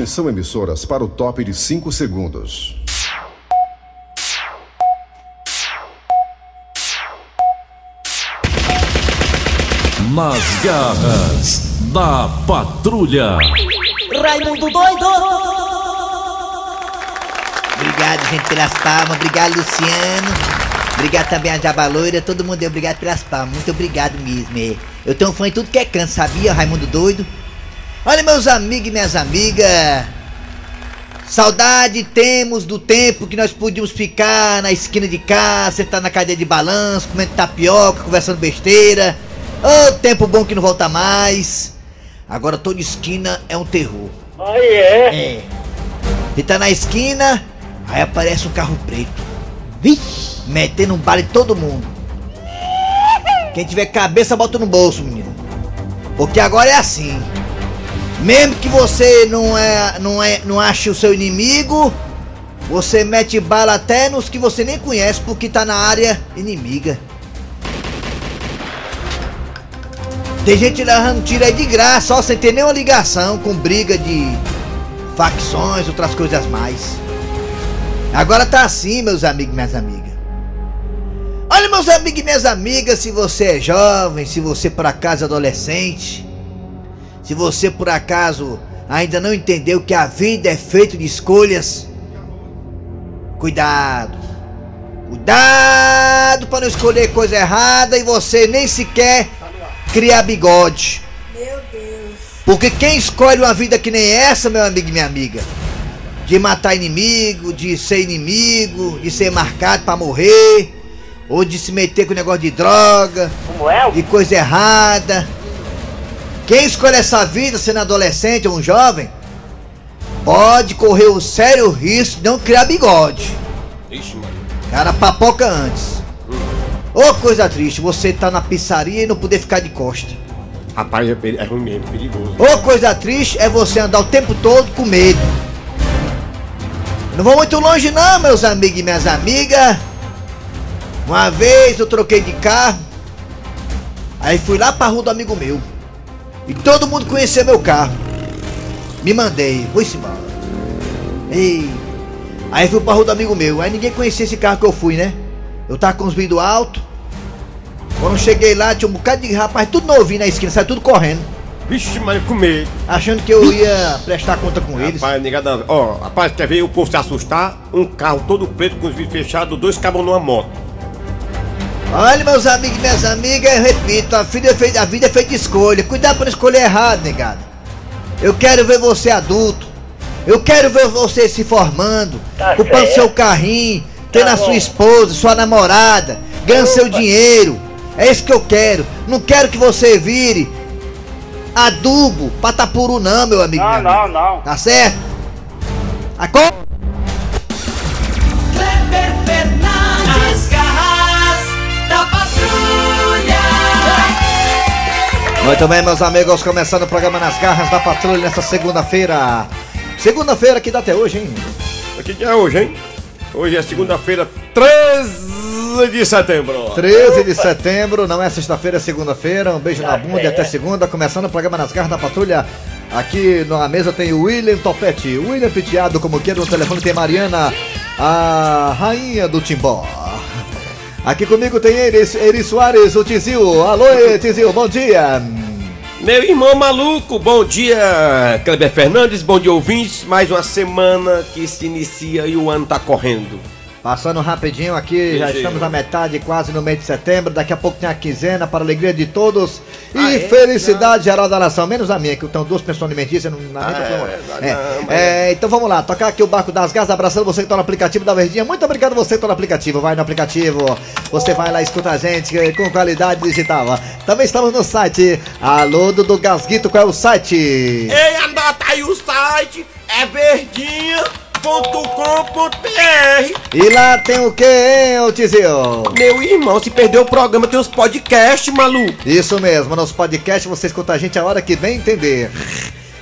Atenção, emissoras, para o top de 5 segundos. Nas garras da patrulha. Raimundo doido! Obrigado, gente, pelas palmas. Obrigado, Luciano. Obrigado também a Jabaloira. Todo mundo, obrigado pelas palmas. Muito obrigado mesmo. é. Eu tenho um fã em tudo que é canto, sabia, Raimundo Doido? Olha, meus amigos e minhas amigas. Saudade temos do tempo que nós podíamos ficar na esquina de casa, sentar na cadeia de balanço, comendo tapioca, conversando besteira. Ô, tempo bom que não volta mais. Agora toda esquina é um terror. Aí é. É. Você tá na esquina, aí aparece um carro preto. Vixe, metendo um bala em todo mundo. Quem tiver cabeça, bota no bolso, menino. Porque agora é assim. Mesmo que você não é, não é, não ache o seu inimigo, você mete bala até nos que você nem conhece porque tá na área inimiga. Tem gente levando tiro aí de graça, ó, sem ter nenhuma ligação com briga de facções, outras coisas mais. Agora tá assim, meus amigos e minhas amigas. Olha, meus amigos e minhas amigas, se você é jovem, se você por acaso é adolescente, se você por acaso ainda não entendeu que a vida é feita de escolhas, cuidado. Cuidado para não escolher coisa errada e você nem sequer criar bigode. Meu Deus. Porque quem escolhe uma vida que nem essa, meu amigo e minha amiga, de matar inimigo, de ser inimigo, de ser marcado pra morrer, ou de se meter com negócio de droga, Como é? de coisa errada. Quem escolhe essa vida sendo adolescente ou um jovem, pode correr o sério risco de não criar bigode. Ixi, mano. Cara, papoca antes. Ô coisa triste, você tá na pizzaria e não poder ficar de costa. Rapaz, é, é ruim mesmo, perigoso. Ô coisa triste é você andar o tempo todo com medo. Não vou muito longe não, meus amigos e minhas amigas. Uma vez eu troquei de carro. Aí fui lá pra rua do amigo meu. E todo mundo conhecia meu carro. Me mandei, embora. Ei. Aí fui pra rua do amigo meu. Aí ninguém conhecia esse carro que eu fui, né? Eu tava com os vidros altos. Quando eu cheguei lá, tinha um bocado de rapaz, tudo novinho na esquina, saiu tudo correndo. Vixe, mas com medo. Achando que eu ia prestar conta com eles. Rapaz, negada. Ó, rapaz, quer ver o povo se assustar? Um carro todo preto com os vidros fechados, dois cabos numa moto. Olha, meus amigos e minhas amigas, eu repito, a vida, é feita, a vida é feita de escolha. Cuidado pra não escolher errado, negado. Eu quero ver você adulto. Eu quero ver você se formando, Tá comprando certo. seu carrinho, tendo Tá a sua esposa, sua namorada, ganhando seu dinheiro. É isso que eu quero. Não quero que você vire adubo, patapuru não, meu amigo. Não, não, não. Tá certo? Acorda! Muito bem, meus amigos, começando o programa Nas Garras da Patrulha nessa segunda-feira. Segunda-feira que dá até hoje, hein? Que dia é hoje, hein? Hoje é segunda-feira, 13 de setembro. 13 de setembro, não é sexta-feira, é segunda-feira. Um beijo na Tá bunda e até segunda, começando o programa Nas Garras da Patrulha. Aqui na mesa tem o William Topete, William Piteado, como queira, no telefone tem Mariana, a rainha do Timbó. Aqui comigo tem Eri, Eri Soares, o Tizil. Alô, Tizil, bom dia. Meu irmão maluco, bom dia, Kleber Fernandes, bom dia ouvintes. Mais uma semana que se inicia e o ano tá correndo. Passando rapidinho aqui, já estamos na metade, quase no mês de setembro. Daqui a pouco tem a quinzena para a alegria de todos e Ah, é? felicidade geral da nação. Menos a minha, que eu tenho duas pessoas alimentícias. Não, na minha Ah, é, É, não, é, então vamos lá, tocar aqui o Barco das Gasas, abraçando você que está no aplicativo da Verdinha. Muito obrigado você que está no aplicativo. Vai no aplicativo, você vai lá, escuta a gente eh, com qualidade digital. Também estamos no site Alô Dudu Gasguito, qual é o site? Ei, anota aí o site, é verdinha.com.br. E lá tem o que, hein, ô Tizio? Meu irmão, se perdeu o programa, tem os podcasts, maluco. Isso mesmo, nosso podcast você escuta a gente a hora que bem entender.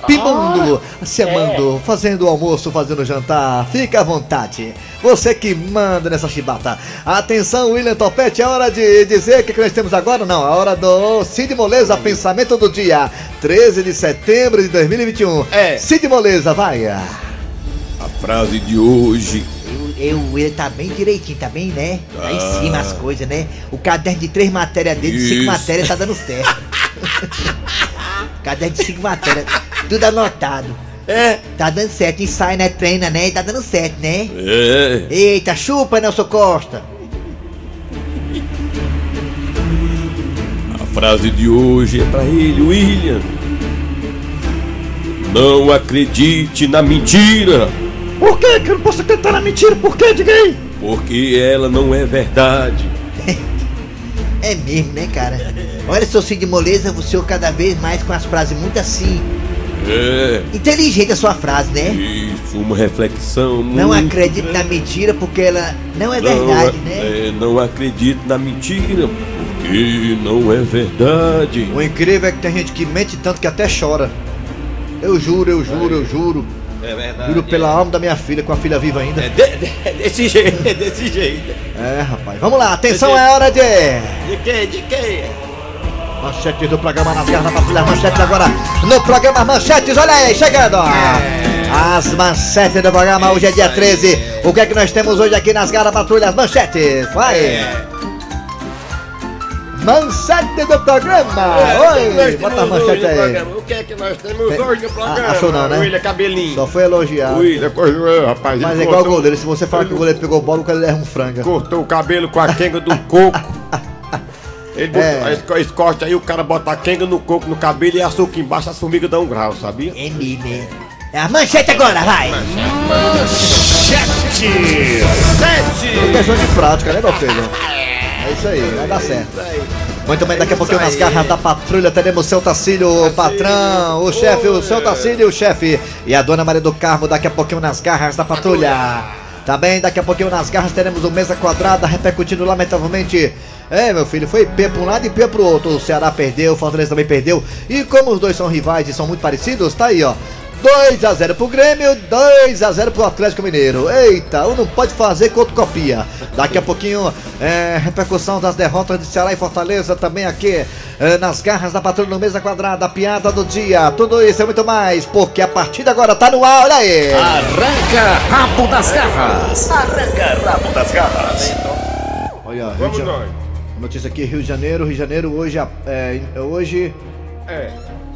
Pimundo, se amando, fazendo o almoço, fazendo o jantar, fica à vontade. Você que manda nessa chibata. Atenção, William Topete, é hora de dizer o que, que nós temos agora? Não, é hora do Cid Moleza, pensamento do dia, 13 de setembro de 2021. É. Cid Moleza, vai. A frase de hoje. Eu, eu, ele tá bem direitinho, tá bem, né? Tá em cima as coisas, né? O caderno de três matérias dele, de cinco matérias, tá dando certo. caderno de cinco matérias, tudo anotado. É. Tá dando certo, ensaio, né? Treina, né? E tá dando certo, né? É. Eita, chupa, Nelson Costa. A frase de hoje é pra ele, William. Não acredite na mentira, Por que que eu não posso acreditar na mentira? Por que, diga aí? porque ela não é verdade. É mesmo, né, cara? Olha, seu Cid Moleza, o senhor cada vez mais com as frases muito assim. É. Inteligente a sua frase, né? Isso, uma reflexão Não muito acredite na mentira porque ela não é Não verdade, a- né? é, não acredito na mentira, porque não é verdade. O incrível é que tem gente que mente tanto que até chora. Eu juro, eu juro, eu juro. É verdade. Juro pela alma da minha filha, com a filha viva ainda. É de- de- é desse jeito, é desse jeito. É, rapaz. Vamos lá, atenção, é hora de. De que? De que? Manchete do programa nas garras da patrulha. Manchetes agora no programa Manchetes. Olha aí, chegando. As manchetes do programa. Hoje é dia 13. O que é que nós temos hoje aqui nas garras da patrulha? As manchetes. Vai. Manchete do programa. Oi, bota a manchete aí. O que é que nós temos Tem- hoje no programa? Achou não, né? William Cabelinho. Só foi elogiado. William, coisa, rapaz. Mas é igual o goleiro. Se você falar que o goleiro pegou bola, o cara erra um franga. Cortou o cabelo com a quenga do coco. Ele botou, É. esse, esse corte aí, o cara bota a quenga no coco, no cabelo e açúcar embaixo, as formigas dão um grau, sabia? É mesmo, é. É a manchete agora, vai! É questão de prática, né, meu filho? É isso aí, vai dar certo. Muito bem, daqui a pouquinho nas garras da patrulha teremos o seu Tacílio, o patrão, o chefe, o seu Tacílio, o chefe e a dona Maria do Carmo daqui a pouquinho nas garras da patrulha. Também daqui a pouquinho nas garras teremos o Mesa Quadrada repercutindo lamentavelmente. É, meu filho, foi P pra um lado e P pro outro. O Ceará perdeu, o Fortaleza também perdeu. E como os dois são rivais e são muito parecidos, tá aí, ó. 2x0 pro Grêmio, 2x0 pro Atlético Mineiro. Eita, um não pode fazer que outro copia. Daqui a pouquinho, é, repercussão das derrotas de Ceará e Fortaleza também aqui é, nas garras da patrulha no Mesa Quadrada, a piada do dia. Tudo isso e muito mais, porque a partida agora tá no ar, olha aí. Arranca rabo das garras. Arranca rabo das garras. Olha, Rio Vamos de Ja- nós. Notícia aqui, Rio de Janeiro, Rio de Janeiro hoje, a- é, hoje É,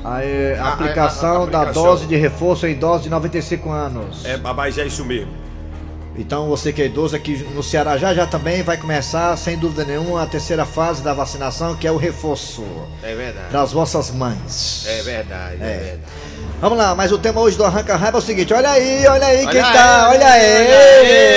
a, é, a A- a- aplicação a- a da aplicação. dose de reforço em idosos de 95 anos. é, mas é isso mesmo. Então você que é idoso aqui no Ceará já já também vai começar, sem dúvida nenhuma, a terceira fase da vacinação, que é o reforço É verdade. das vossas mães. É verdade, é, É. verdade. Vamos lá, mas o tema hoje do Arranca Raiva é o seguinte, olha aí, olha aí quem Olha tá, aí, olha aí!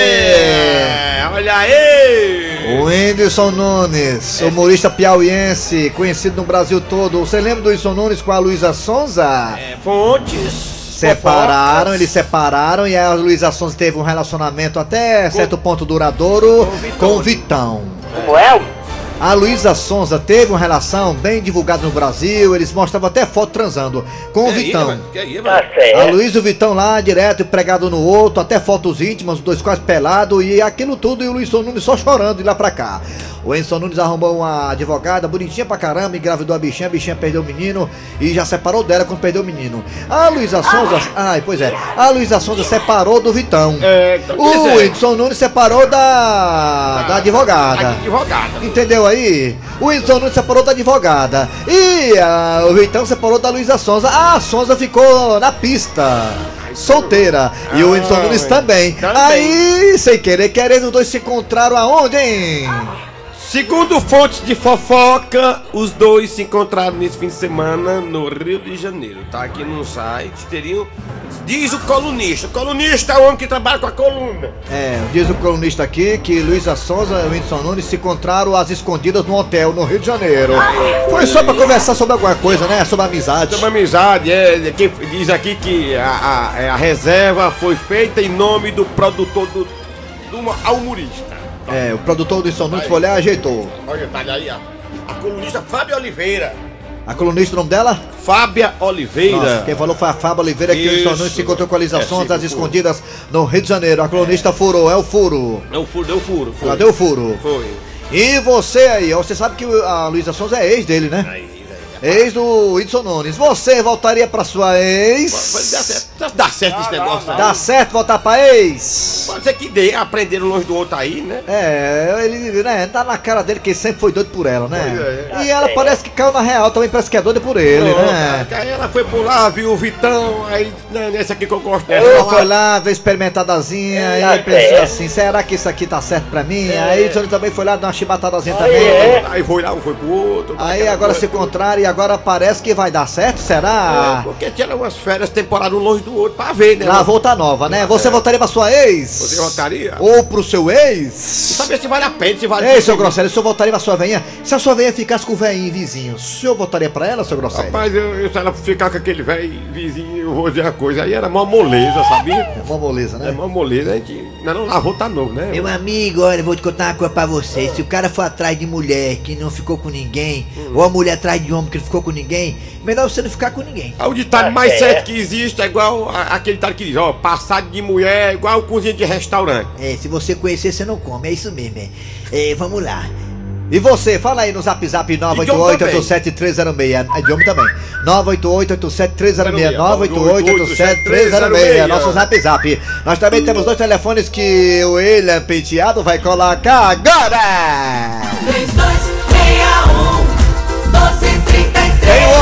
É, olha aí! O Whindersson Nunes, humorista piauiense, conhecido no Brasil todo. Você lembra do Whindersson Nunes com a Luísa Sonza? É, fontes. Separaram, eles separaram e a Luísa Sonza teve um relacionamento até certo ponto duradouro com o o Vitão. Como é? A Luísa Sonza teve uma relação bem divulgada no Brasil, eles mostravam até foto transando com o Que aí, Vitão. mano? Que aí? A. Luiz e o Vitão lá, direto, pregado no outro, até fotos íntimas, os dois quase pelados, e aquilo tudo, e o Luiz Nunes só chorando de lá pra cá. O Enson Nunes arrumou uma advogada bonitinha pra caramba, engravidou a bichinha, a bichinha perdeu o menino e já separou dela quando perdeu o menino. A Luísa Sonza, ai, pois é, a Luísa Sonza separou do Vitão. É, então, O. Whindersson Nunes separou da, da advogada. Advogada. Entendeu aí? O Whindersson Nunes separou da advogada. E ah, o Vitão separou da Luísa Sonza. A Sonza ficou na pista. Solteira. E o Whindersson Ah, Nunes também. Também. Aí, sem querer, querendo, os dois se encontraram aonde, hein? Segundo fontes de fofoca, os dois se encontraram nesse fim de semana no Rio de Janeiro. Tá aqui no site, teriam. Diz o colunista. O colunista é o homem que trabalha com a coluna. É, diz o colunista aqui que Luísa Sonza e Whindersson Nunes se encontraram às escondidas no hotel no Rio de Janeiro. Foi só pra conversar sobre alguma coisa, né? Sobre amizade. Uma amizade, é, quem diz aqui que a, a- é, a reserva foi feita em nome do produtor do, do humorista. É, o produtor do Whindersson Nunes foi lá e ajeitou. Olha, tá ali, ó. A colunista Fábio Oliveira. A colunista, o nome dela? Fábia Oliveira. Nossa, quem falou foi a Fábio Oliveira, que Isso. tornou se encontrou com ligações É, das sim, escondidas no Rio de Janeiro. A colunista furou, é o furo. Deu furo, deu furo. Foi. Cadê o furo? Foi. E você aí, ó, você sabe que a Luísa Sonza é ex dele, né? Aí, velho. Ex do Whitson Nunes. Você voltaria pra sua Pode dar ex? certo, dá certo esse negócio aí. Dá certo voltar pra ex? Pode ser que dê, aprenderam longe do outro aí, né? É, ele, né, tá na cara dele que ele sempre foi doido por ela, né? Pois E ela parece que caiu na real, também parece que é doida por ele, Pronto, né? Aí ela foi por lá, viu o Vitão, aí, né, nesse aqui que eu gosto Ela dela. foi lá, veio experimentadazinha, aí ele pensou assim, será que isso aqui tá certo pra mim? Aí o também foi lá, deu uma chibatadazinha também. Aí foi lá, um foi pro outro. Aí agora se coisa. E agora parece que vai dar certo, É, será? porque tinha umas férias, temporada um longe do outro, pra ver, né? Lá volta nova, né? Você voltaria pra sua ex? Você votaria? Ou pro seu ex? Saber se vale a pena, se vale Ei, seu Grosselio, o senhor voltaria pra sua veinha? Se a sua veinha ficasse com o veinho vizinho, o senhor voltaria pra ela, seu Grosselio? Rapaz, eu, eu, se ela ficar com aquele velho vizinho, eu vou dizer uma coisa, aí era mó moleza, sabia? É uma moleza, É né? mó moleza, a gente não lavou, tá novo, né? Meu amigo, olha, eu vou te contar uma coisa pra você. Se o cara for atrás de mulher que não ficou com ninguém, ou a mulher atrás de homem que não ficou com ninguém, melhor você não ficar com ninguém. Ah, O ditado mais certo que existe é igual a- aquele ditado que diz, ó, passado de mulher é igual cozinha de restaurante. É, se você conhecer, você não come. É isso mesmo, é. É, vamos lá. E você, fala aí no zap zap 988-87306. É de homem também. 988-87306. 988-87306. Nosso zap zap. Nós também temos dois telefones que o William Penteado vai colocar agora. 3261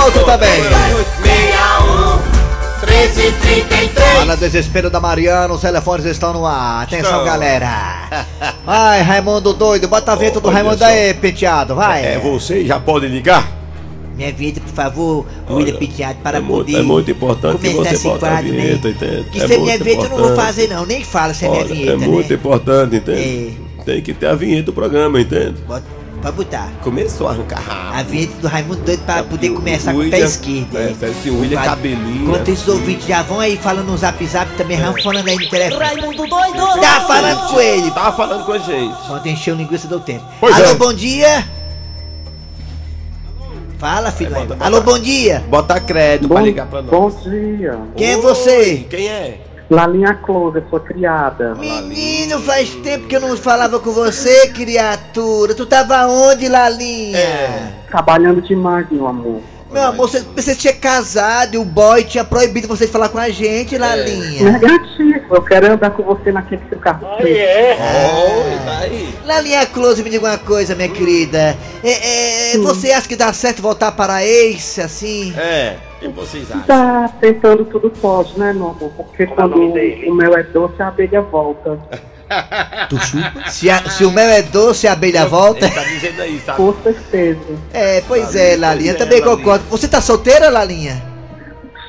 1233 Tem o outro também. 6261 1333 Olha o desespero da Mariana, os telefones estão no ar. Atenção, Estão. galera. Vai, Raimundo doido, bota a vento do Raimundo só. aí, Penteado, vai. É, você já pode ligar? Minha vida, por favor, William Penteado, para é muito- poder é muito importante que você esse bote a quadro, vinheta, né? entende? Que É se é minha muito vinheta eu não vou fazer não, nem fala se é minha Olha, vinheta, é muito né? importante, entende? Tem que ter a vinheta do programa, entende? Bota, pode botar. Começou a arrancar rápido. A vinheta do Raimundo doido pra poder o- começar o com o pé William- esquerdo. é, parece que o William cabelinho, Enquanto esses ouvintes já vão aí falando no zap zap, também vão falando aí no telefone. Raimundo doido Tá falando com ele. Tava falando com a gente. Quando encheu linguiça deu tempo. Pois Alô, é. bom dia. Fala, filho. Vai, bota- Alô, bom dia. Bota crédito pra ligar pra nós. Bom dia. Quem é Oi, você? Quem é? Lalinha Close, sua criada. Menino, faz tempo que eu não falava com você, criatura. Tu tava onde, Lalinha? É. Trabalhando demais, meu amor. Meu amor, você, você tinha casado e o boy tinha proibido você de falar com a gente, Lalinha. Negativo, eu quero andar com você naquele seu carro. Oi, tá aí. Lalinha Close, me diga uma coisa, minha querida. É, é, você acha que dá certo voltar para a ex, assim? É, o que vocês acham? Tá tentando tudo pode, né, meu amor? Porque quando o mel é doce, a abelha volta. Tu chupa? Se, a- se o mel é doce, a abelha volta. Ele tá dizendo aí, sabe? Com certeza. É, pois Lalinha, é, Lalinha, é, também Lalinha. concordo. Você tá solteira, Lalinha?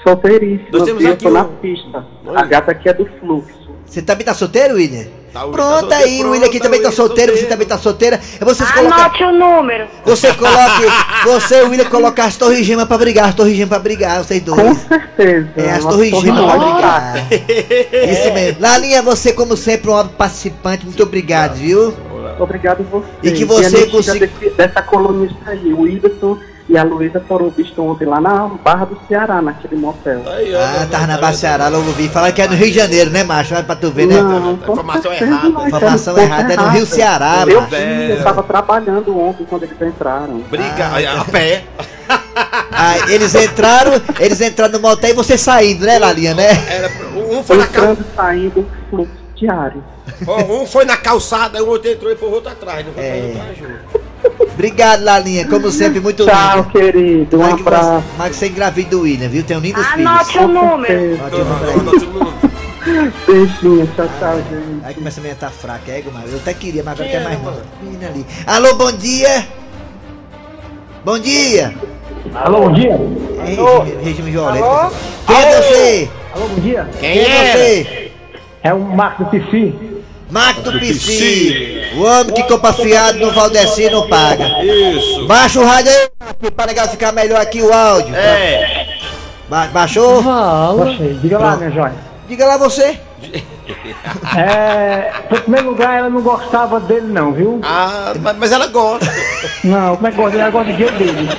Solteiríssima, Nós temos aqui tô na um- pista. Oi. A gata aqui é do fluxo. Você também tá solteiro, William? Tá, o William Pronto tá solteiro, aí, o William aqui também tá solteiro, você solteiro. também tá solteira. É vocês colocar. Anote o número. Você coloque. Você e o William colocar as torres gemas pra brigar, as torres gemas pra brigar, vocês Com dois. certeza. É, as torres torre gemas pra brigar. fraca. Isso mesmo. Lalinha, você, como sempre, um óbvio participante, muito obrigado, viu? Obrigado a você. E que você consiga- dessa colunista aí, o Whindersson e a Luísa foram vistos ontem lá na Barra do Ceará, naquele motel. Aí, Ah, tá tava na vendo? Baceará, logo vi. Falaram que é no Rio de Janeiro, né, macho? Olha pra tu ver, né? Não, Informação errada. não, Informação é errada, é no Rio Ceará, Eu macho. vi, eu tava trabalhando ontem quando eles entraram. Briga, aí, a pé. Ah, eles entraram, eles entraram no motel e você saindo, né, Lalinha, né? Era, um, foi na cal... Entrando e saindo, fluxo diário. Um foi na calçada, o outro entrou e foi o outro atrás. Não foi É. entrar junto. Obrigado, Lalinha. Como sempre, muito Tchau, lindo. querido. Um Mas que você, abraço. mas que você engravida do William, viu? Tem um lindo Anote filhos. o número. Velho. nosso número. Beijinho, tchau, tchau, gente. Aí começa a menina tá fraca, é, mas eu até queria, mas agora quer mais não. Menina ali. Alô, bom dia! Bom dia! Alô, bom dia. É regime, regime violento. Quem é você? Alô, bom dia. Quem é você? É o Marco do Marco do PC. O homem que compra fiado no Valdeci não paga. Isso. Baixa o rádio aí, para negar ficar melhor aqui o áudio. É. Ba- baixou? Baixei. Diga lá, minha joia. Diga lá você. É, em primeiro lugar, ela não gostava dele, não, viu? Ah, mas, mas ela gosta. Não, como é que gosta? Ela gosta do jeito dele.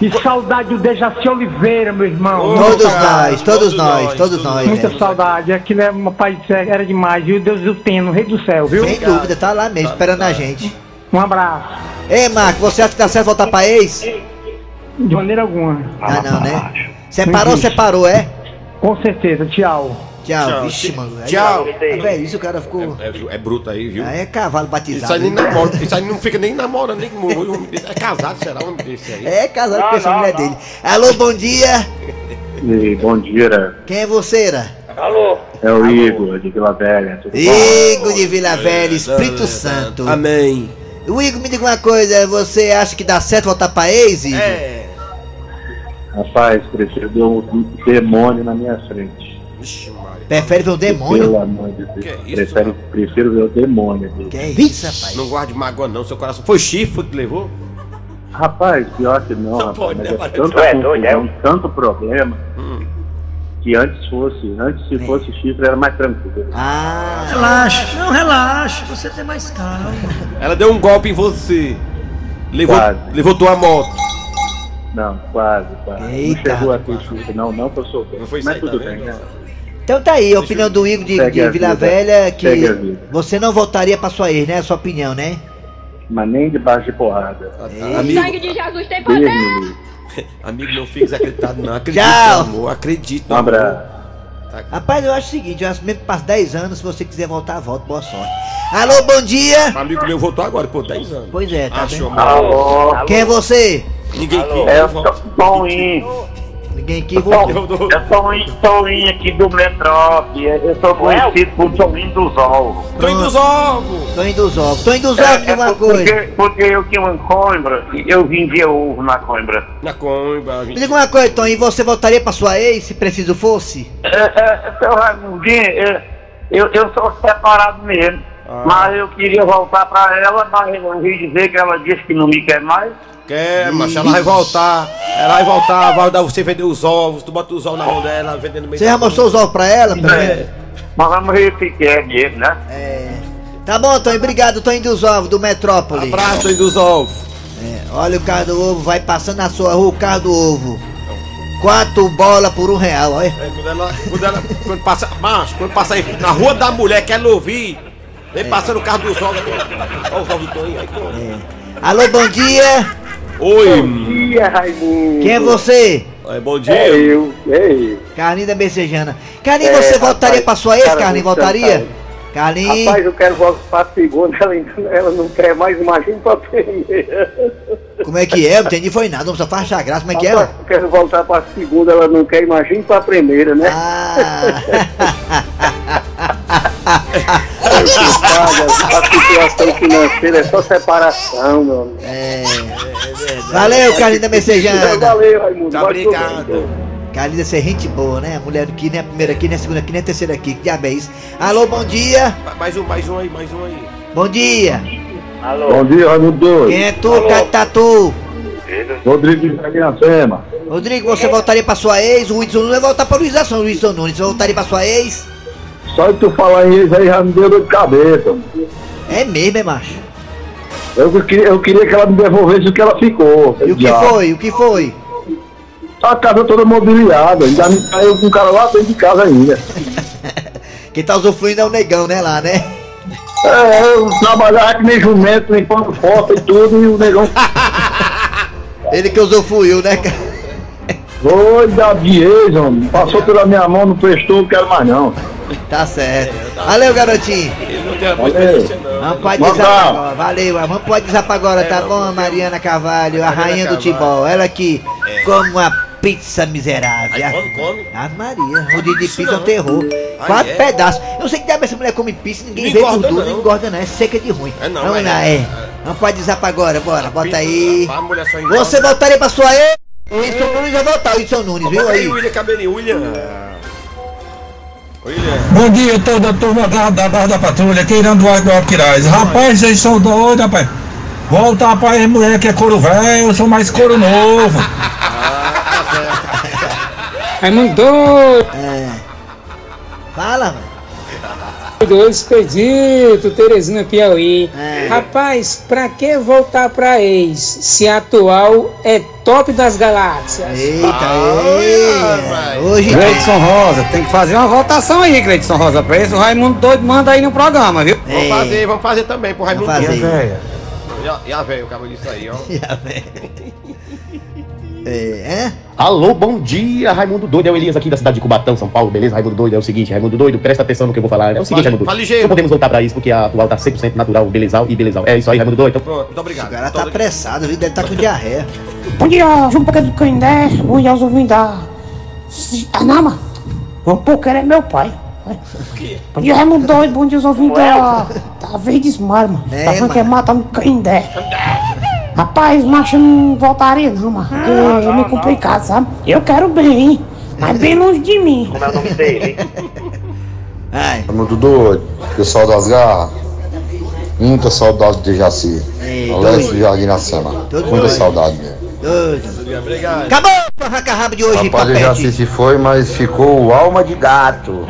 E saudade do Dejaci Oliveira, meu irmão. Ô, Todos cara, nós, todos todos nós, nós, todos nós. Muita saudade. Aquilo é uma paz do céu, era demais, viu? Deus do Teno, rei do céu, viu? Sem dúvida, tá lá mesmo, esperando a gente. Um abraço. Ei, Marco, você acha que dá certo voltar pra ex? De maneira alguma. Ah, não, né? Separou, separou, é? Com certeza, tchau. Tchau, Tchau. vixe, mano. Aí- Tchau. Ah, velho, isso o cara ficou. É, é bruto aí, viu? Aí é cavalo Isso batizado. aí nem né? namora, isso aí não fica nem namorando, nem com o. É casado, será o homem desse aí? É casado com essa mulher dele. Alô, bom dia. E, bom dia, né? Quem é você, Era? é o Igor de Vila Velha. Igor de Vila Velha, Espírito Santo. Amém. O Igor, me diga uma coisa, você acha que dá certo voltar pra ex, Igor? É. Rapaz, prefiro ver um demônio na minha frente. Vixe, Maria. Prefere ver o demônio? Pelo amor de Deus. Que isso, prefiro, rapaz? prefiro ver o demônio. Deus. Que é isso, rapaz? Não guarde mágoa não, seu coração. Foi chifre que levou? Rapaz, pior que não, Não rapaz. pode, mas né, é Maria? tanta Tu é confusão, tanto problema, Hum. que antes fosse, antes se fosse chifre era mais tranquilo. Ah, Relaxa, não relaxa, você tem mais calma. Ela deu um golpe em você. Levou, Quase. levou tua moto. Não, quase, quase. Eita, não chegou a ter chifre, não, não que eu sou Não foi isso Mas aí, tudo tá bem, né? Então tá aí, a opinião do Igor de, de Vila vida. Velha, que você não voltaria pra sua ex, né? A sua opinião, né? Mas nem debaixo de porrada. Amigo, Sangue de Jesus tem poder. amigo, não fique desacreditado não. Acredite, Tchau. amor. Acredite, Um abraço. Rapaz, eu acho o seguinte, eu acho mesmo que passa 10 anos, se você quiser voltar, volta, boa sorte. Alô, bom dia! Um amigo meu voltou agora, por 10 anos. Pois é, tá vendo? amor. Alô, Quem é você? Ninguém quis. é o Toninho. Ninguém aqui voltou. Eu Eu sou o Toninho aqui do Metrópole. Eu sou conhecido por Toninho dos Ovos. Tô indo dos ovos. Tô indo dos ovos. Tô indo dos ovos de uma porque, coisa. porque eu tinha uma coimbra e eu vendia ovo na coimbra. Na comba. Me diga uma coisa, e você voltaria pra sua ex, se preciso fosse? É, é, seu Raimundinho, é, eu, eu sou separado mesmo. Ah. Mas eu queria voltar pra ela, mas eu ouvi dizer que ela disse que não me quer mais. Quer, macho, ela vai voltar. Ela vai voltar, vai dar você vender os ovos. Tu bota os ovos na mão dela, vendendo no meio Você já mostrou os ovos pra ela? Pra É. Mas vamos ver se quer mesmo, né? É. Tá bom, Tom, obrigado, Tô indo dos ovos, do Metrópole. Abraço, tô indo dos ovos. É, olha o carro do ovo, vai passando na sua rua o carro do ovo. Quatro bolas por um real, olha. É, quando ela, quando ela, quando passa, macho, quando passa aí na rua da mulher, quer ela ouvir. Vem passando o carro dos ovos. Olha os ovos do Toninho aí, pô. Alô, bom dia! Oi. dia, Raimundo. Quem é você? É, bom dia. eu, é eu. Carlinho da Becejana. Carlinho, É, você voltaria rapaz, pra sua ex, Carlinho? Voltaria? Carlinho. Rapaz, eu quero voltar pra segunda, ela, ela não quer mais, imagina pra primeira. Como é que é? Não entendi foi nada, não só faz graça, como é que é? Eu quero voltar pra segunda, ela não quer, imagina pra primeira, né? Ah, a situação financeira é só separação, meu amigo. é. Valeu, Carlinho da Becejana. Valeu, Raimundo. Tá, obrigado. Carlinho deve ser gente boa, né? A mulher aqui, nem a primeira aqui, nem a segunda aqui, nem a terceira aqui. Que diabo é isso? Alô, bom dia. Mais um, mais um aí, mais um aí. Bom dia. Bom dia, Raimundo. Quem é tu, Catatu? Rodrigo de Iracema. Rodrigo, você voltaria pra sua ex? O Wilson Nunes vai voltar pra Luização, o Wilson Nunes. Você voltaria pra sua ex? Só de tu falar em isso aí já me deu dor de cabeça. É mesmo, é macho? Eu queria, eu queria que ela me devolvesse o que ela ficou. E o que foi? O que foi? A casa toda mobiliada, ainda me caiu com um cara lá dentro de casa ainda. Quem tá usufruindo é o negão, né? Lá, né? É, eu trabalhava que nem jumento, limpando foto e tudo, e o negão Ele que usufruiu, né? cara? foi da Diez, homem. Passou pela minha mão, não prestou, não quero mais não. Tá certo. Valeu, garotinho. Ele não tem Valeu. não. Vamos WhatsApp tarde. agora. Valeu, vamos pro WhatsApp agora, tá bom, a Mariana Carvalho, a rainha do. Tibol. Ela que come uma pizza miserável. Aí come, come. Maria, rodízio de Isso pizza é um não. terror. Aí Quatro é. pedaços. Eu não sei que diabo essa mulher come pizza, ninguém Não vê engorda, gordura, não. não engorda não, é seca de ruim. É não, Vamos é. lá, é. É. Vamos pro WhatsApp agora, bora, bota aí. A mulher só engorda. Você voltaria pra sua ex? O Wilson Nunes vai voltar, o Wilson Nunes, viu Bota aí, aí? William Cabelinho. William. Bom dia, toda a turma da, da Barra da Patrulha, queirando o do Alquiraz. Rapaz, vocês são doidos, rapaz. Voltar pra aí, mulher que é couro velho, eu sou mais couro novo. Raimundo doido. É. Fala. Dois Expedito, Teresina Piauí. É. Rapaz, pra que voltar pra ex se a atual é top das galáxias? Eita, ei, hoje Cleidson Rosa, tem que fazer uma votação aí, Cleidson Rosa. Pra esse o Raimundo doido manda aí no programa, viu? Vamos fazer, vamos fazer também pro Raimundo. Vamos fazer. E a véia? E a- E a velho, acabou disso aí, ó. É, Alô, bom dia, Raimundo Doido. É o Elias aqui da cidade de Cubatão, São Paulo, beleza? Raimundo Doido é o seguinte, Raimundo Doido, presta atenção no que eu vou falar. É o seguinte, Fale- Raimundo fale Doido. ligeiro. Não podemos voltar pra isso porque a atual tá 100% natural, belezal e belezal. É isso aí, Raimundo Doido. Então, Pronto, muito obrigado. o cara tá apressado, viu? Deve estar com diarreia. Bom dia, João Paca do Canindé. Bom dia aos ouvintes da. Mano. João Poker é meu pai. Bom dia, Raimundo Doido. Bom dia aos ouvintes da. Da Verdes Mar, mano. É, tá falando que é mano. matar no Canindé. Rapaz, macho, eu não voltaria não, mano. Porque eu me complicado, sabe? Eu quero bem, mas bem longe de mim. Como é o nome dele? Ai, Muito doido, pessoal das garras. Muita saudade de Jaci. Alex doido. do Jardim. Doido. Muita saudade mesmo. doido. Obrigado. Acabou o arranca-rabo de hoje, Rapaz, o Jaci papete. se foi, mas ficou alma de gato.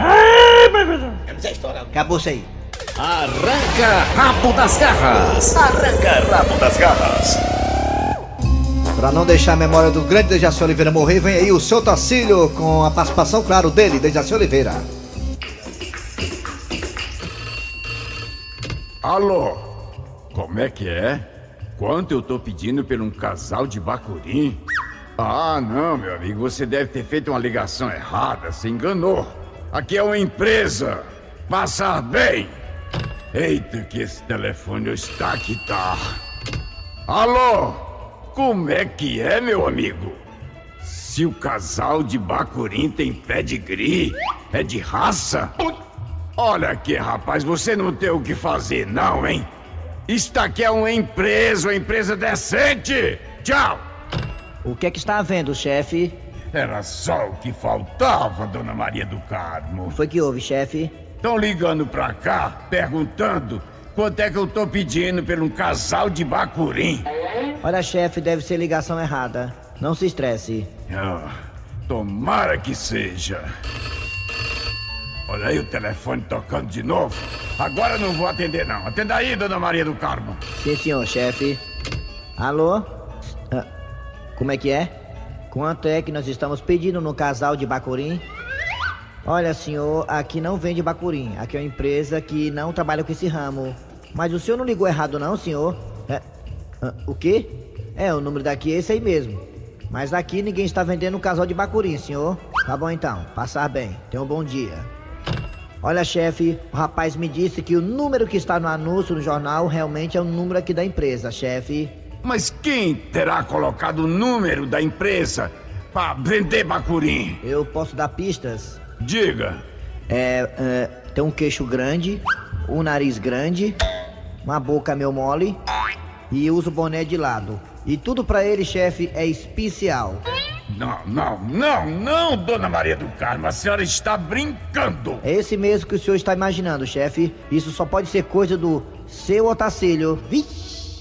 Acabou isso aí. Arranca rabo das garras. Arranca rabo das garras. Pra não deixar a memória do grande Dejaci Oliveira morrer, vem aí o seu Tacílio com a participação, claro, dele, Dejaci Oliveira. Alô? Como é que é? Quanto eu tô pedindo por um casal de bacurim? Ah, não, meu amigo, você deve ter feito uma ligação errada, se enganou. Aqui é uma empresa. Passar bem. Eita, que esse telefone está que tá. Alô? Como é que é, meu amigo? Se o casal de bacurim tem pedigree, é de raça? Olha aqui, rapaz, você não tem o que fazer, não, hein? Isto aqui é uma empresa, uma empresa decente! Tchau! O que é que está havendo, chefe? Era só o que faltava, dona Maria do Carmo. Foi que houve, chefe? Estão ligando pra cá, perguntando quanto é que eu tô pedindo por um casal de bacurim. Olha, chefe, deve ser ligação errada. Não se estresse. Ah, tomara que seja. Olha aí o telefone tocando de novo. Agora não vou atender, não. Atenda aí, dona Maria do Carmo. Sim, senhor, chefe. Alô? Ah, como é que é? Quanto é que nós estamos pedindo no casal de Bacurim? Olha, senhor, aqui não vende Bacurim. Aqui é uma empresa que não trabalha com esse ramo. Mas o senhor não ligou errado, não, senhor? É, ah, o quê? É, o número daqui é esse aí mesmo. Mas aqui ninguém está vendendo um casal de Bacurim, senhor. Tá bom então, passar bem. Tenha um bom dia. Olha, chefe, o rapaz me disse que o número que está no anúncio no jornal realmente é o número aqui da empresa, chefe. Mas quem terá colocado o número da empresa para vender bacurim? Eu posso dar pistas? Diga. É, é, tem um queixo grande, um nariz grande, uma boca meio mole e usa o boné de lado. E tudo pra ele, chefe, é especial. Não, não, não, não, dona Maria do Carmo, a senhora está brincando. É esse mesmo que o senhor está imaginando, chefe. Isso só pode ser coisa do seu Otacílio.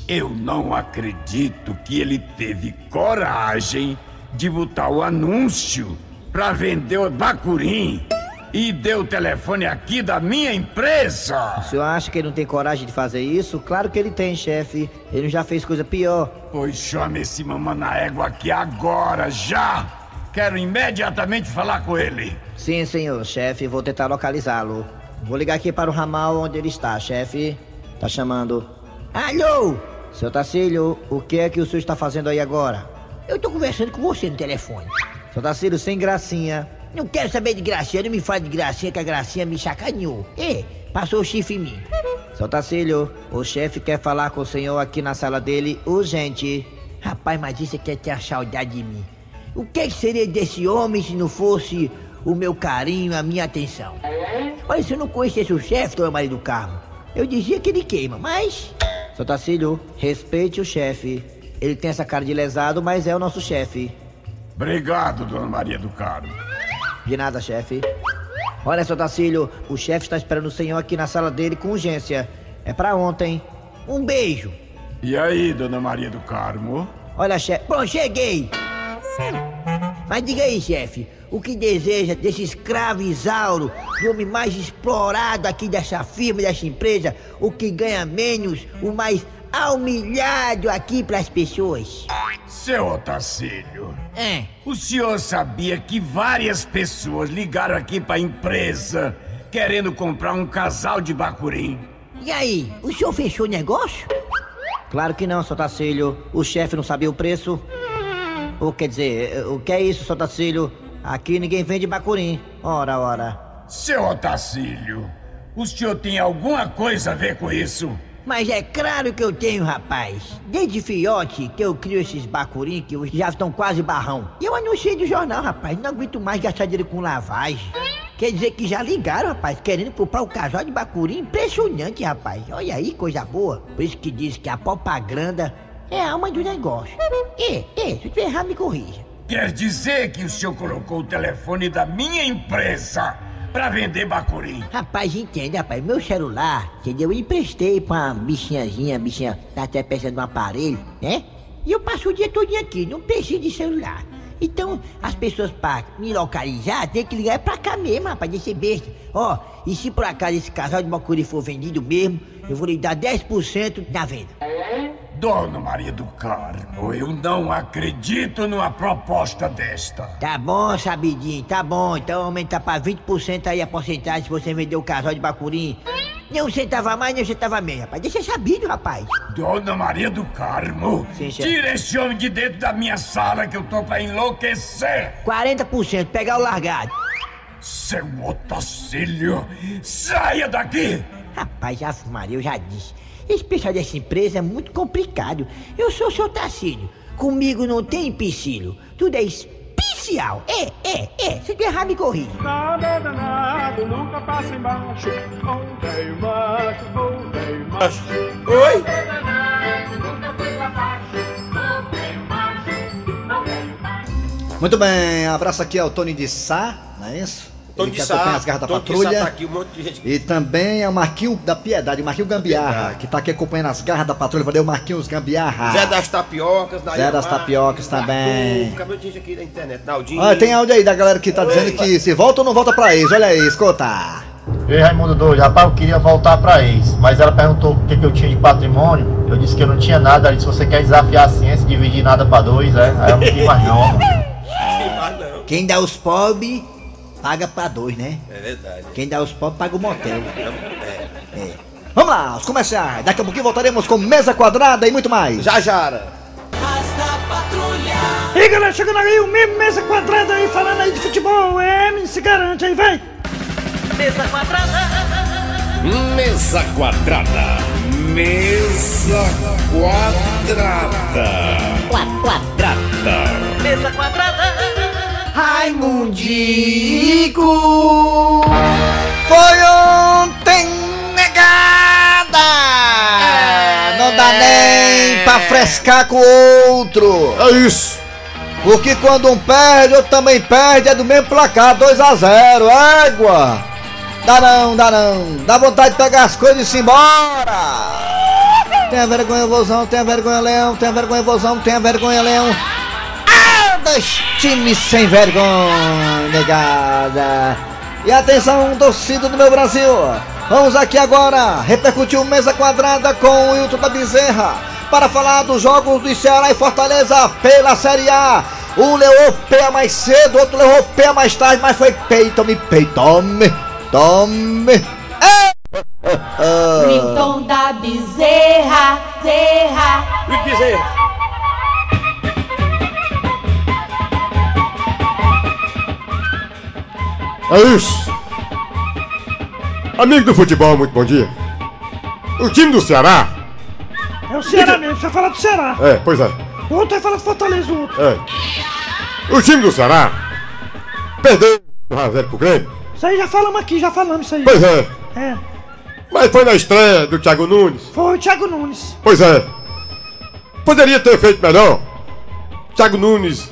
Eu não acredito que ele teve coragem de botar o anúncio para vender o bacurim e deu o telefone aqui da minha empresa. O senhor acha que ele não tem coragem de fazer isso? Claro que ele tem, chefe. Ele já fez coisa pior. Pois chame esse mamãe na égua aqui agora, já! Quero imediatamente falar com ele. Sim, senhor, chefe. Vou tentar localizá-lo. Vou ligar aqui para o ramal onde ele está, chefe. Tá chamando. Alô? Seu Tacílio, o que é que o senhor está fazendo aí agora? Eu tô conversando com você no telefone. Seu Tacílio, sem gracinha. Não quero saber de gracinha, não me fale de gracinha, que a gracinha me sacaneou. É, passou o chifre em mim. Seu Tacílio, o chefe quer falar com o senhor aqui na sala dele, urgente. Rapaz, mas isso quer ter a saudade de mim. O que seria desse homem se não fosse o meu carinho, a minha atenção? Olha, se eu não conhecesse o chefe, dona Maria do Carmo, eu dizia que ele queima, mas... Seu Tacílio, respeite o chefe. Ele tem essa cara de lesado, mas é o nosso chefe. Obrigado, dona Maria do Carmo. De nada, chefe. Olha, seu Tacílio, o chefe está esperando o senhor aqui na sala dele com urgência. É pra ontem. Um beijo. E aí, dona Maria do Carmo? Olha, chefe. Bom, cheguei. Mas diga aí, chefe, o que deseja desse escravo Isauro, do homem mais explorado aqui dessa firma, dessa empresa, o que ganha menos, o mais humilhado aqui pras pessoas? Seu Otacílio, É. o senhor sabia que várias pessoas ligaram aqui pra empresa querendo comprar um casal de bacurim? E aí, o senhor fechou o negócio? Claro que não, seu Tacílio. O chefe não sabia o preço. Ou quer dizer, o que é isso, seu Tacílio? Aqui ninguém vende bacurim. Ora, ora. Seu Otacílio, o senhor tem alguma coisa a ver com isso? Mas é claro que eu tenho, rapaz. Desde fiote que eu crio esses bacurim que já estão quase barrão. E eu anunciei no jornal, rapaz. Não aguento mais gastar dinheiro com lavagem. Quer dizer que já ligaram, rapaz, querendo comprar o casal de bacurim. Impressionante, rapaz. Olha aí, coisa boa. Por isso que diz que a propaganda é a alma do negócio. E, e, se eu errar, me corrija. Quer dizer que o senhor colocou o telefone da minha empresa pra vender bacurim? Rapaz, entende, rapaz? Meu celular, entendeu? Eu emprestei pra uma bichinhazinha, bichinha tá até precisando de um aparelho, né? E eu passo o dia todo aqui, não preciso de celular. Então, as pessoas pra me localizar, tem que ligar pra cá mesmo, rapaz, desse besta. Ó, e se por acaso esse casal de bacuri for vendido mesmo, eu vou lhe dar 10% na venda. Dona Maria do Carmo, eu não acredito numa proposta desta. Tá bom, sabidinho, tá bom. Então aumenta pra 20% aí a porcentagem se você vender o casal de bacurim. Nem um centavo a mais, nem um centavo a menos, rapaz. Deixa sabido, rapaz. Dona Maria do Carmo, Sim, tira esse homem de dentro da minha sala que eu tô pra enlouquecer. 40%, pegar o largado. Seu Otacílio, saia daqui! Rapaz, Ave Maria, eu já disse. Esse pessoal dessa empresa é muito complicado. Eu sou o seu Tacílio. Comigo não tem empecilho. Tudo é especial. É, é, é. Se errar, me corrija. Nada é danado, nunca passa embaixo. Ontem macho, ontem macho. Oi? Muito bem, abraço aqui ao Tony de Sá, não é isso? Tony Ele as garras da Tony de Sá patrulha. tá aqui, um monte de gente. E também é o Marquinho da Piedade, o Marquinho Gambiarra, que tá aqui acompanhando as garras da patrulha. Valeu, Marquinhos Gambiarra. Zé das Tapiocas, da Zé das Tapiocas também. Fica muito gente aqui da internet. Naldinho. Olha, tem áudio aí da galera que tá dizendo que se volta ou não volta pra ex. Olha aí, escuta. Ei, Raimundo doido, rapaz, eu queria voltar pra ex, mas ela perguntou o que, que eu tinha de patrimônio, eu disse que eu não tinha nada, ela disse, você quer desafiar a ciência, dividir nada pra dois, é? Aí eu não quis mais não. Quem dá os pobres, paga pra dois, né? É verdade. Quem dá os pobres, paga o motel. É. Vamos lá, os comerciais. Daqui a pouquinho voltaremos com mesa quadrada e muito mais. Já, Jara. E galera, chegando aí o mesmo mesa quadrada aí, falando aí de futebol. É, me se garante aí, vem. Mesa quadrada. Mesa quadrada. Mesa quadrada. Quadrada. Mesa quadrada. Raimundico. Foi ontem, negada! Não dá nem pra frescar com o outro. É isso. Porque quando um perde, outro também perde, é do mesmo placar, 2x0, égua! Dá não, dá não, dá vontade de pegar as coisas e se embora! Tenha vergonha, vozão, tenha vergonha, leão, tenha vergonha, vozão, tenha vergonha, leão! Dois times sem vergonha, negada! E atenção, torcida do meu Brasil! Vamos aqui agora repercutir o Mesa Quadrada com o Hilton da Bezerra para falar dos jogos do Ceará e Fortaleza pela Série A. Um levou peia mais cedo, outro levou peia mais tarde, mas foi pei, tome, pei, tome, tome. Milton da Bezerra, Zerra. Bezerra. É isso. Amigo do futebol, muito bom dia. O time do Ceará. É o Ceará mesmo, você fala do Ceará. É, pois é. O vai falar do Fortaleza, o outro. É. O time do Ceará perdeu 1x0 pro Grêmio. Isso aí já falamos aqui, já falamos isso aí. Pois é. É, Mas foi na estreia do Thiago Nunes. foi o Thiago Nunes. Pois é. Poderia ter feito melhor. Thiago Nunes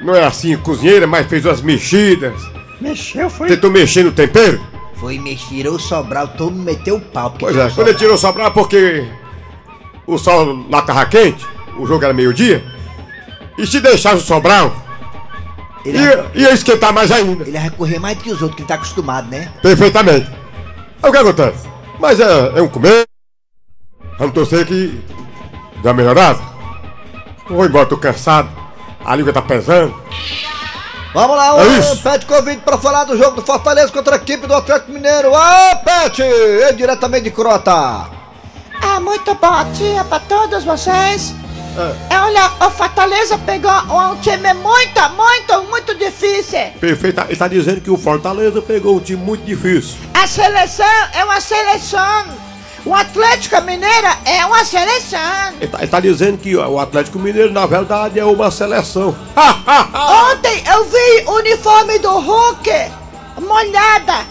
não é assim cozinheira, mas fez umas mexidas. Mexeu, foi. Tentou mexer no tempero. Foi mexer, tirou o sobral, todo mundo meteu o pau. Pois é, quando ele tirou o sobral porque o sol lá tava quente, o jogo era meio-dia, e se deixasse o sobral, Ele Ia, ia esquentar mais ainda. Ele vai correr mais do que os outros, que ele tá acostumado, né? Perfeitamente. Aí o que acontece? Mas é, é um começo. Vamos torcer que dá uma melhorada. Vou embora, tô cansado. A língua tá pesando. Vamos lá, É o isso. Pet convite pra falar do jogo do Fortaleza contra a equipe do Atlético Mineiro. Ô, Pet! É diretamente de Crota. Ah, muito bom dia pra todos vocês. É, olha, o Fortaleza pegou um time muito, muito, muito difícil. Perfeito. Ele tá dizendo que o Fortaleza pegou um time muito difícil. A seleção é uma seleção. O Atlético Mineira é uma seleção. Ele tá, ele tá dizendo que o Atlético Mineiro, na verdade, é uma seleção. Ontem eu vi o uniforme do Hulk molhada.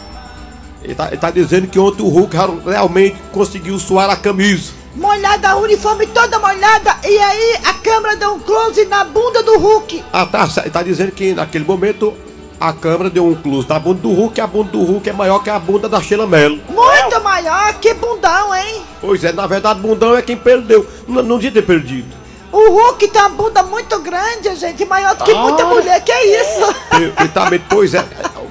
Ele tá, ele tá dizendo que ontem o Hulk realmente conseguiu suar a camisa. Molhada, o uniforme toda molhada. E aí a câmera deu um close na bunda do Hulk. Ah, tá. Ele tá dizendo que naquele momento a câmera deu um close na bunda do Hulk e a bunda do Hulk é maior que a bunda da Sheila Mello. Muito maior, que bundão, hein? Pois é, na verdade, bundão é quem perdeu. Não, não devia ter perdido. O Hulk tem uma bunda muito grande, gente, maior do que muita mulher, que é isso? Perfeitamente, pois é.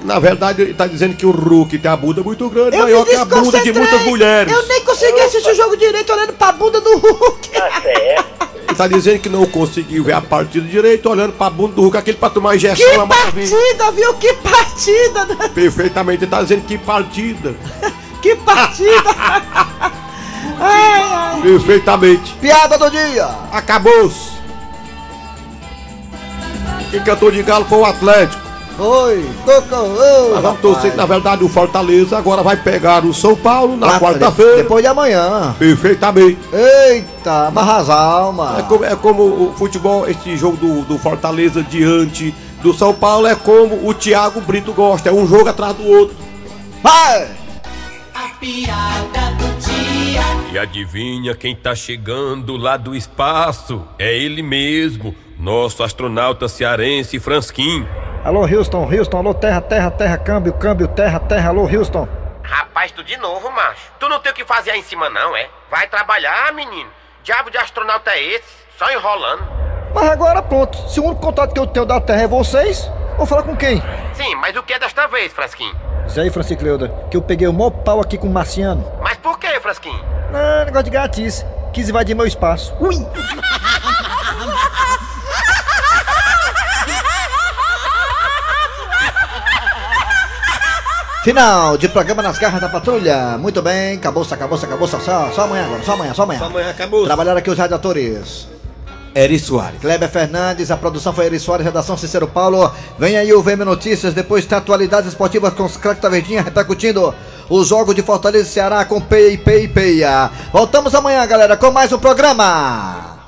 Na verdade, ele tá dizendo que o Hulk tem a bunda muito grande, Eu maior que a bunda de muitas mulheres. Eu nem consegui assistir o jogo direito olhando pra bunda do Hulk. Ele tá dizendo que não conseguiu ver a partida direito, olhando pra bunda do Hulk, aquele pra tomar injeção. Que partida, viu? Que partida! né? Perfeitamente, ele tá dizendo que partida. Que partida! ai, ai. Perfeitamente. Piada do dia. Acabou-se. Quem cantou de galo foi o Atlético. Oi, Coco, ô, Nós vamos torcer que, na verdade, o Fortaleza agora vai pegar o São Paulo na Quarta- quarta-feira. Depois de amanhã. Perfeitamente. Eita, amarra as almas. É como, é como o futebol, esse jogo do, do Fortaleza diante do São Paulo, é como o Thiago Brito gosta, é um jogo atrás do outro. Vai! A piada do dia. E adivinha quem tá chegando lá do espaço? É ele mesmo, nosso astronauta cearense Fransquim. Alô, Houston, Houston, alô, terra, terra, terra, câmbio, câmbio, terra, terra, alô, Houston. Rapaz, tu de novo, macho. Tu não tem o que fazer aí em cima, não, é? Vai trabalhar, menino. Diabo de astronauta é esse? Só enrolando. Mas agora pronto, se o único contato que eu tenho da terra é vocês, vou falar com quem? Sim, mas o que é desta vez, Frasquinho? Isso aí, Francisco Leuda, que eu peguei o maior pau aqui com o Marciano. Mas por que, Frasquinho? Não, negócio de gatice. Quis invadir meu espaço. Ui! Final de programa nas garras da patrulha. Muito bem, acabou-se, acabou-se, acabou-se. Só, só amanhã agora, só amanhã, só amanhã. Só amanhã, acabou. Trabalharam aqui os radiadores. Eri Soares. Kleber Fernandes, a produção foi Eri Soares, redação Cícero Paulo. Vem aí o VM Notícias, depois tem atualidades esportivas com os craques da Verdinha repercutindo os jogos de Fortaleza e Ceará com Peia e Peia e Peia. Voltamos amanhã, galera, com mais um programa.